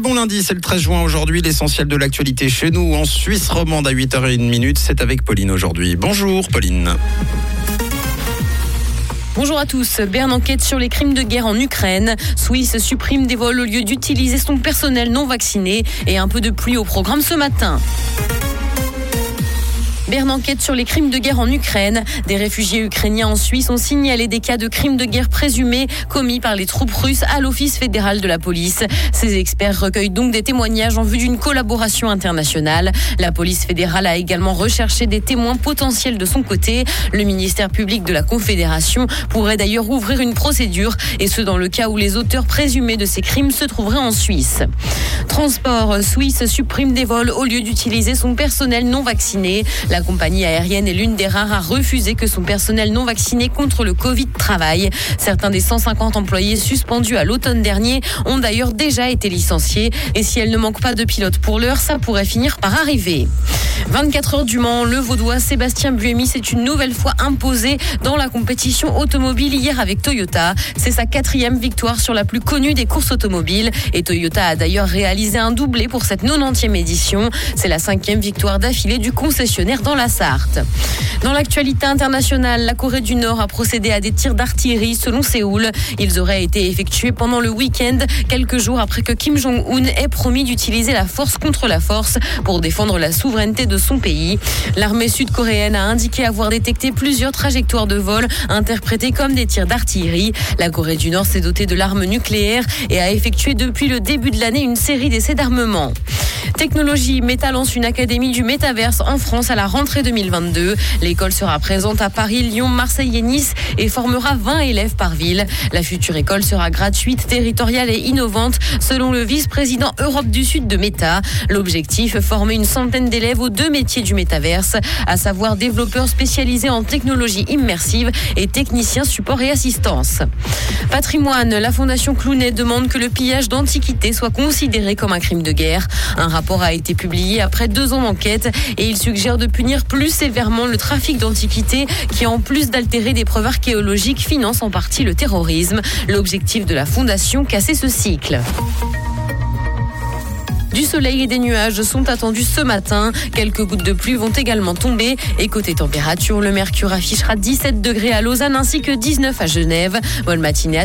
Bon lundi, c'est le 13 juin aujourd'hui, l'essentiel de l'actualité chez nous en Suisse romande à 8h01 c'est avec Pauline aujourd'hui. Bonjour Pauline. Bonjour à tous. Berne enquête sur les crimes de guerre en Ukraine. Suisse supprime des vols au lieu d'utiliser son personnel non vacciné et un peu de pluie au programme ce matin. Berne enquête sur les crimes de guerre en Ukraine. Des réfugiés ukrainiens en Suisse ont signalé des cas de crimes de guerre présumés commis par les troupes russes à l'Office fédéral de la police. Ces experts recueillent donc des témoignages en vue d'une collaboration internationale. La police fédérale a également recherché des témoins potentiels de son côté. Le ministère public de la Confédération pourrait d'ailleurs ouvrir une procédure, et ce dans le cas où les auteurs présumés de ces crimes se trouveraient en Suisse. Transport Suisse supprime des vols au lieu d'utiliser son personnel non vacciné. La compagnie aérienne est l'une des rares à refuser que son personnel non vacciné contre le Covid travaille. Certains des 150 employés suspendus à l'automne dernier ont d'ailleurs déjà été licenciés. Et si elle ne manque pas de pilotes pour l'heure, ça pourrait finir par arriver. 24 heures du Mans, le Vaudois Sébastien Buemi s'est une nouvelle fois imposé dans la compétition automobile hier avec Toyota. C'est sa quatrième victoire sur la plus connue des courses automobiles et Toyota a d'ailleurs réalisé un doublé pour cette 90e édition. C'est la cinquième victoire d'affilée du concessionnaire dans la Sarthe. Dans l'actualité internationale, la Corée du Nord a procédé à des tirs d'artillerie selon Séoul. Ils auraient été effectués pendant le week-end, quelques jours après que Kim Jong-un ait promis d'utiliser la force contre la force pour défendre la souveraineté de son pays. L'armée sud-coréenne a indiqué avoir détecté plusieurs trajectoires de vol interprétées comme des tirs d'artillerie. La Corée du Nord s'est dotée de l'arme nucléaire et a effectué depuis le début de l'année une série d'essais d'armement. Technologie, Meta lance une académie du métaverse en France à la rentrée 2022. L'école sera présente à Paris, Lyon, Marseille et Nice et formera 20 élèves par ville. La future école sera gratuite, territoriale et innovante selon le vice-président Europe du Sud de Meta. L'objectif, former une centaine d'élèves aux deux métiers du métaverse, à savoir développeurs spécialisés en technologie immersive et techniciens support et assistance. Patrimoine, la Fondation Clounet demande que le pillage d'antiquités soit considéré comme un crime de guerre. Rapport a été publié après deux ans d'enquête et il suggère de punir plus sévèrement le trafic d'antiquités qui, en plus d'altérer des preuves archéologiques, finance en partie le terrorisme. L'objectif de la Fondation, casser ce cycle. Du soleil et des nuages sont attendus ce matin. Quelques gouttes de pluie vont également tomber. Et côté température, le mercure affichera 17 degrés à Lausanne ainsi que 19 à Genève. Bonne matinée à